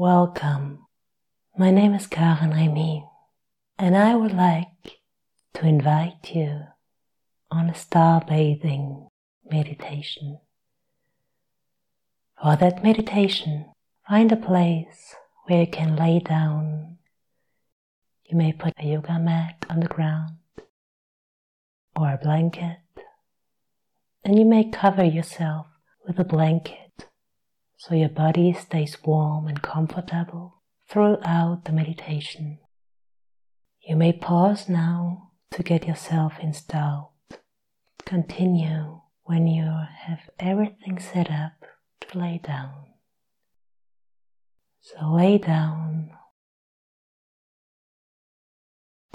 Welcome. My name is Karen Remy, and I would like to invite you on a star bathing meditation. For that meditation, find a place where you can lay down. You may put a yoga mat on the ground or a blanket, and you may cover yourself with a blanket so your body stays warm and comfortable throughout the meditation. You may pause now to get yourself installed. Continue when you have everything set up to lay down. So lay down.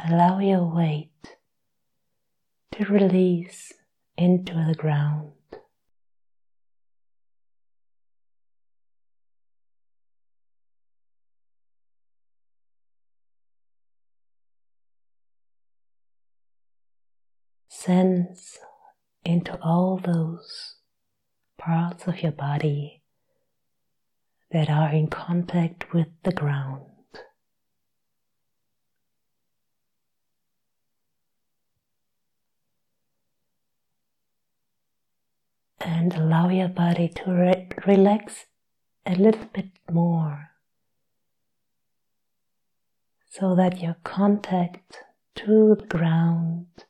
Allow your weight to release into the ground. Sense into all those parts of your body that are in contact with the ground. And allow your body to re relax a little bit more so that your contact to the ground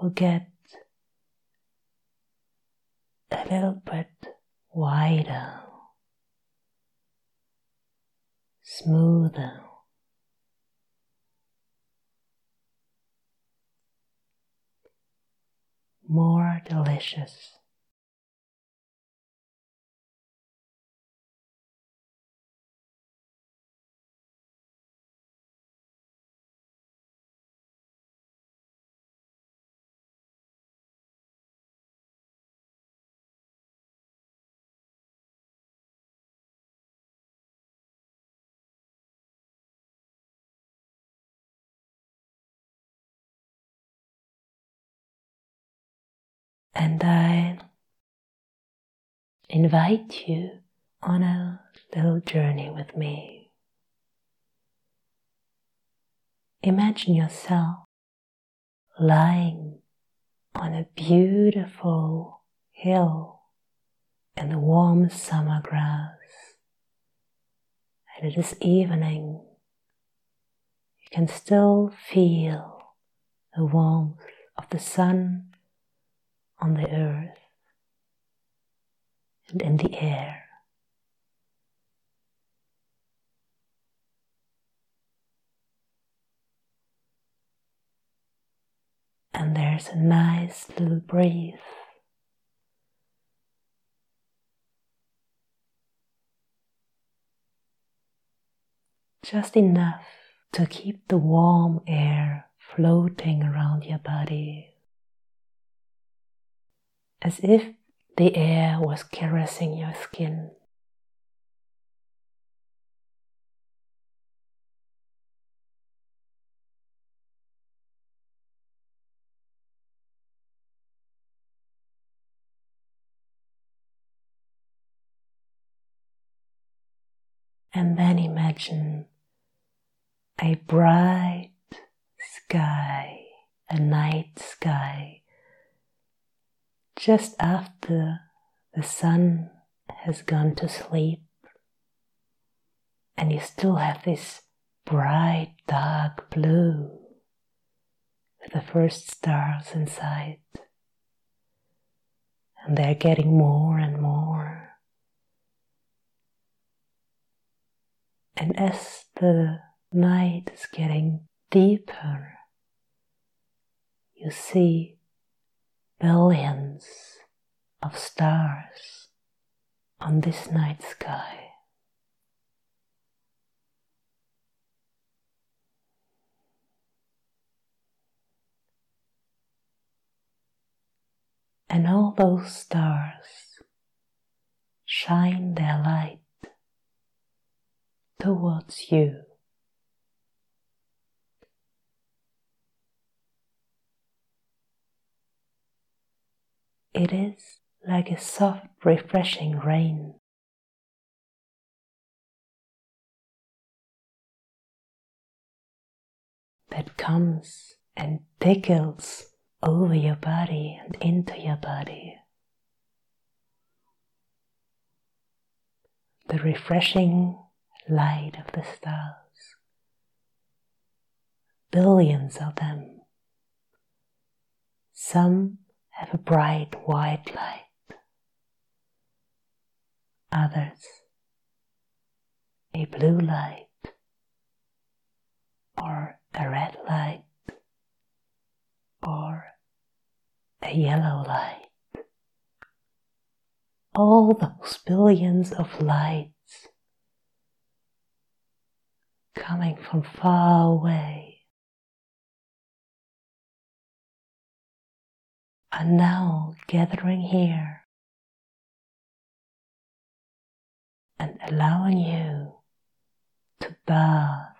will get a little bit wider, smoother. More delicious. And I invite you on a little journey with me. Imagine yourself lying on a beautiful hill in the warm summer grass, and it is evening. You can still feel the warmth of the sun on the earth and in the air. And there's a nice little breeze. Just enough to keep the warm air floating around your body as if the air was caressing your skin. And then imagine a bright sky, a night sky just after the sun has gone to sleep and you still have this bright dark blue with the first stars inside and they're getting more and more. And as the night is getting deeper you see billions of stars on this night sky. And all those stars shine their light towards you. It is like a soft, refreshing rain. That comes and tickles over your body and into your body. The refreshing light of the stars, billions of them, some have a bright white light. Others a blue light or a red light or a yellow light. All those billions of lights coming from far away are now gathering here and allowing you to bath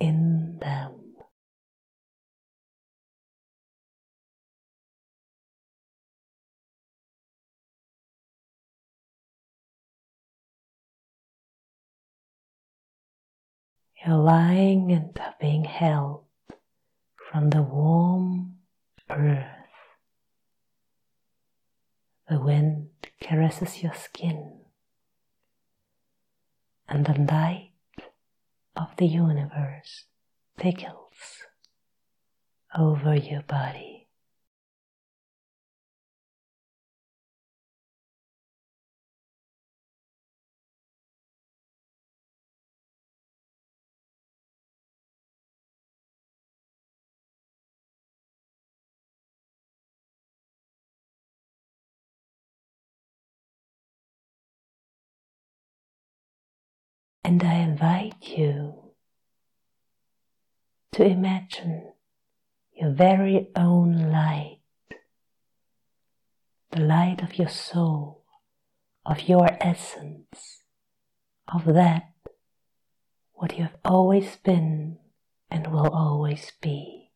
in them. You're lying and are being held from the warm earth. The wind caresses your skin, and the light of the universe tickles over your body. And I invite you to imagine your very own light, the light of your soul, of your essence, of that what you have always been and will always be.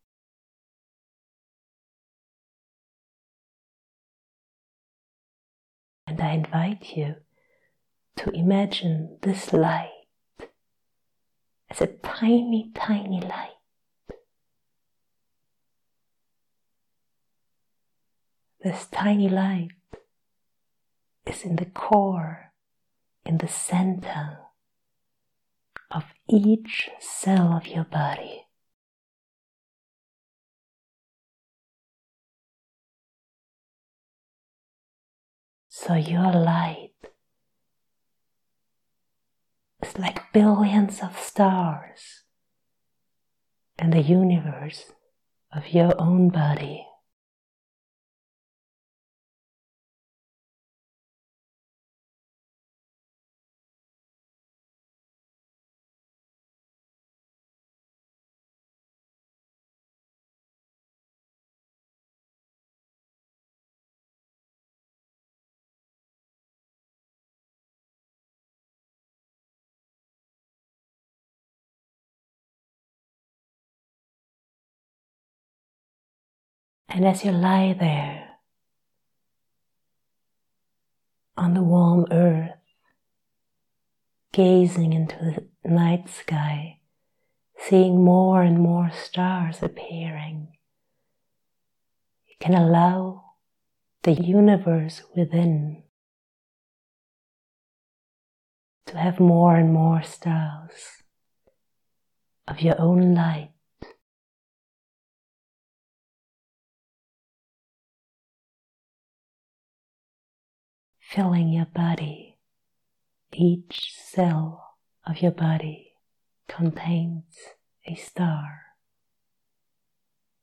And I invite you to imagine this light as a tiny, tiny light. This tiny light is in the core, in the center of each cell of your body. So your light is like billions of stars and the universe of your own body. And as you lie there on the warm earth, gazing into the night sky, seeing more and more stars appearing, you can allow the universe within to have more and more stars of your own light filling your body. Each cell of your body contains a star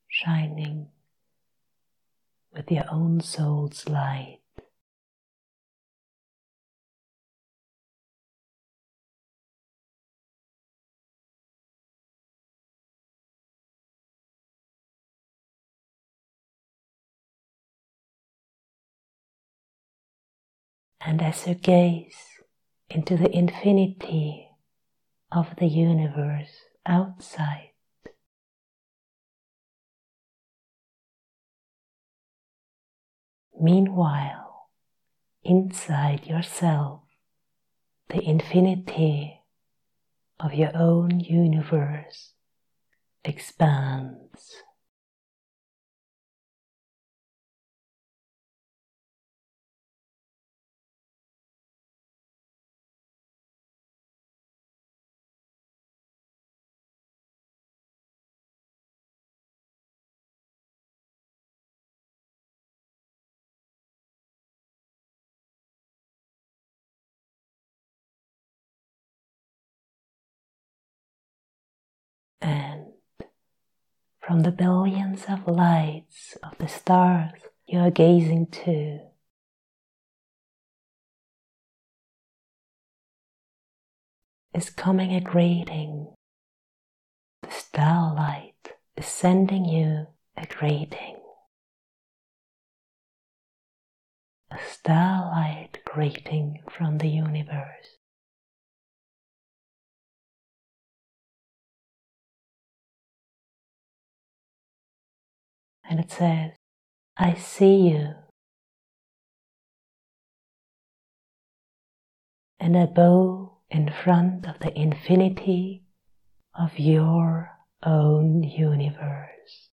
shining with your own soul's light. And as you gaze into the infinity of the universe outside, meanwhile, inside yourself, the infinity of your own universe expands. And from the billions of lights of the stars you are gazing to. Is coming a greeting. The starlight is sending you a greeting. A starlight greeting from the universe. And it says, I see you. And I bow in front of the infinity of your own universe.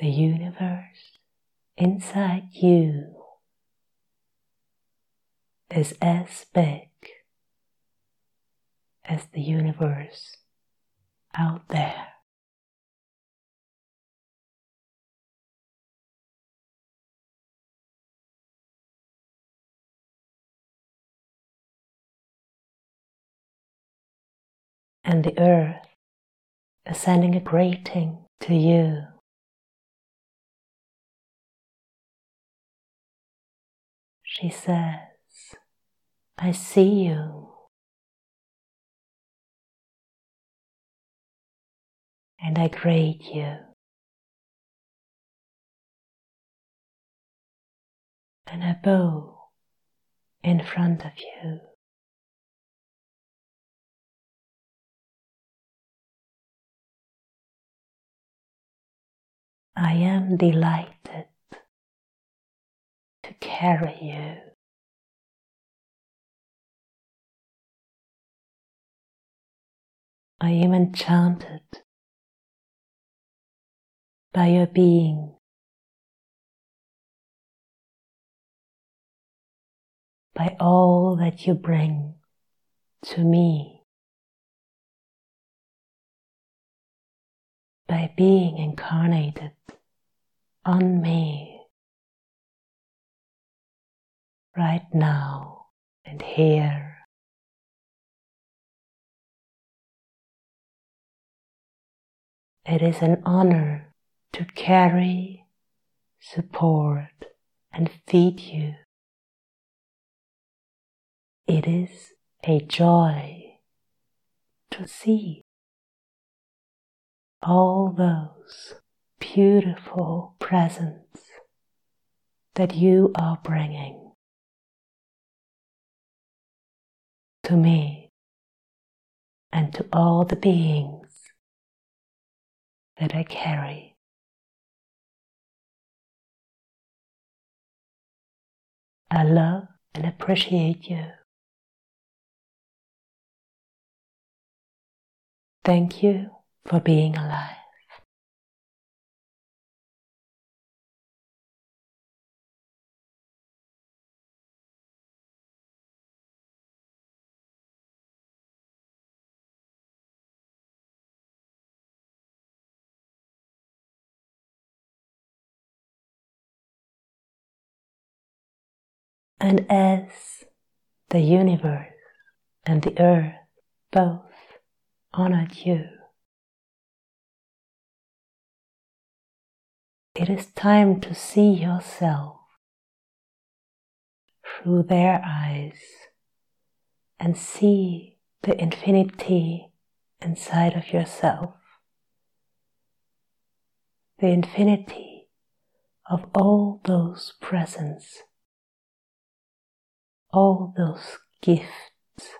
The universe inside you is as big as the universe out there. And the earth is sending a greeting to you She says, I see you. And I greet you. And I bow in front of you. I am delighted carry you. I am enchanted by your being, by all that you bring to me, by being incarnated on me. Right now and here. It is an honor to carry, support, and feed you. It is a joy to see all those beautiful presents that you are bringing. To me and to all the beings that I carry. I love and appreciate you. Thank you for being alive. And as the universe and the earth both honored you. It is time to see yourself through their eyes and see the infinity inside of yourself. The infinity of all those presents all those gifts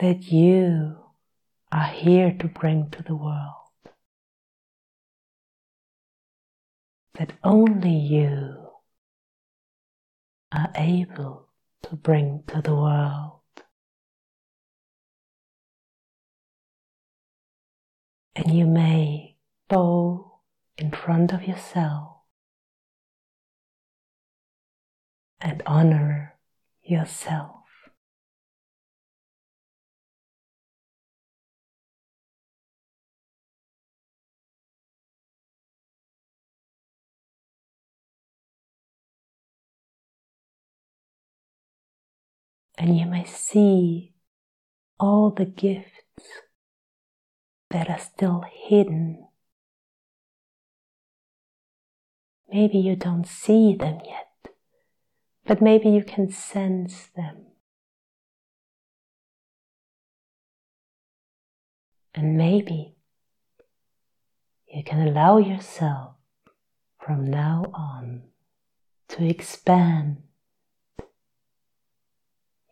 that you are here to bring to the world. That only you are able to bring to the world. And you may bow in front of yourself and honor yourself. And you may see all the gifts that are still hidden. Maybe you don't see them yet but maybe you can sense them. And maybe you can allow yourself from now on to expand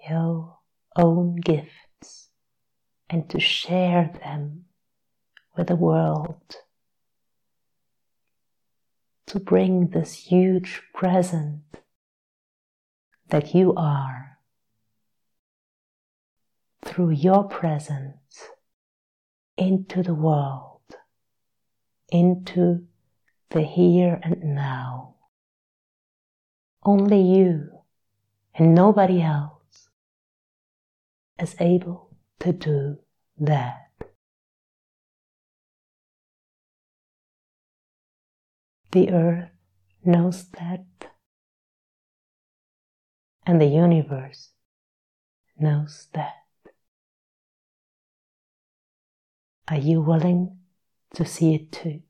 your own gifts and to share them with the world. To bring this huge present that you are through your presence into the world, into the here and now. Only you and nobody else is able to do that. The earth knows that and the universe knows that. Are you willing to see it too?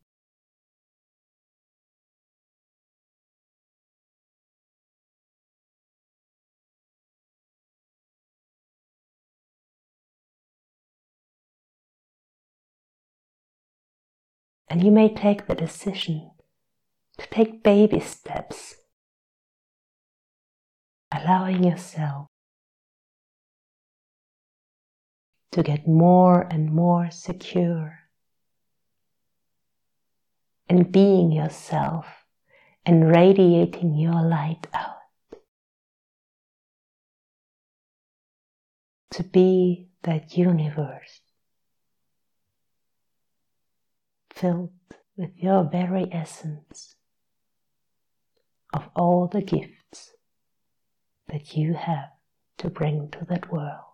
And you may take the decision to take baby steps allowing yourself to get more and more secure and being yourself and radiating your light out. To be that universe filled with your very essence of all the gifts that you have to bring to that world.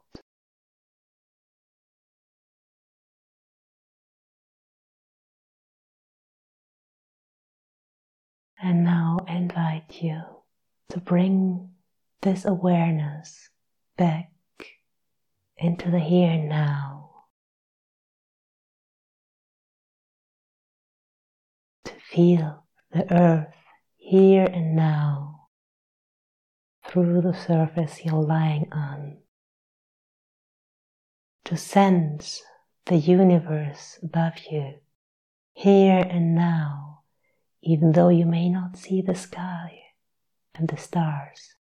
And now I invite you to bring this awareness back into the here and now. To feel the earth here and now through the surface you're lying on, to sense the universe above you, here and now, even though you may not see the sky and the stars.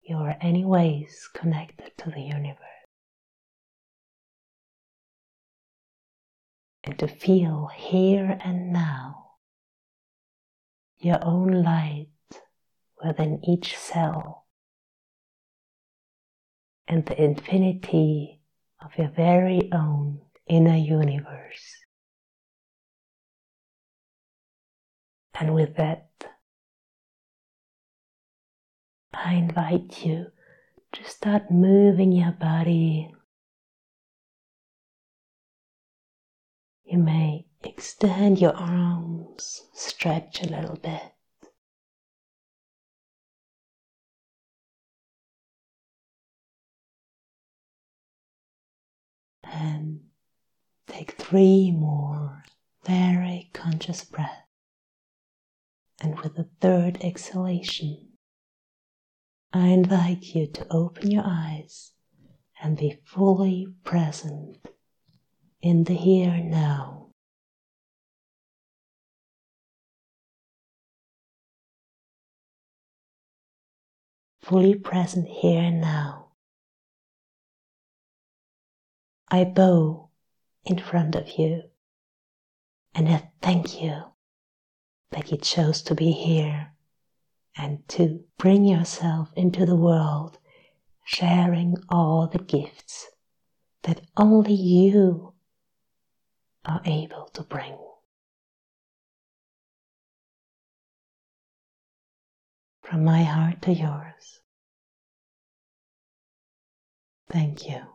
You are, anyways, connected to the universe. And to feel here and now your own light within each cell and the infinity of your very own inner universe. And with that, I invite you to start moving your body. You may extend your arms, stretch a little bit. And take three more very conscious breaths. And with the third exhalation, I invite you to open your eyes and be fully present in the here and now. fully present here and now. I bow in front of you and I thank you that you chose to be here and to bring yourself into the world, sharing all the gifts that only you are able to bring. From my heart to yours. Thank you.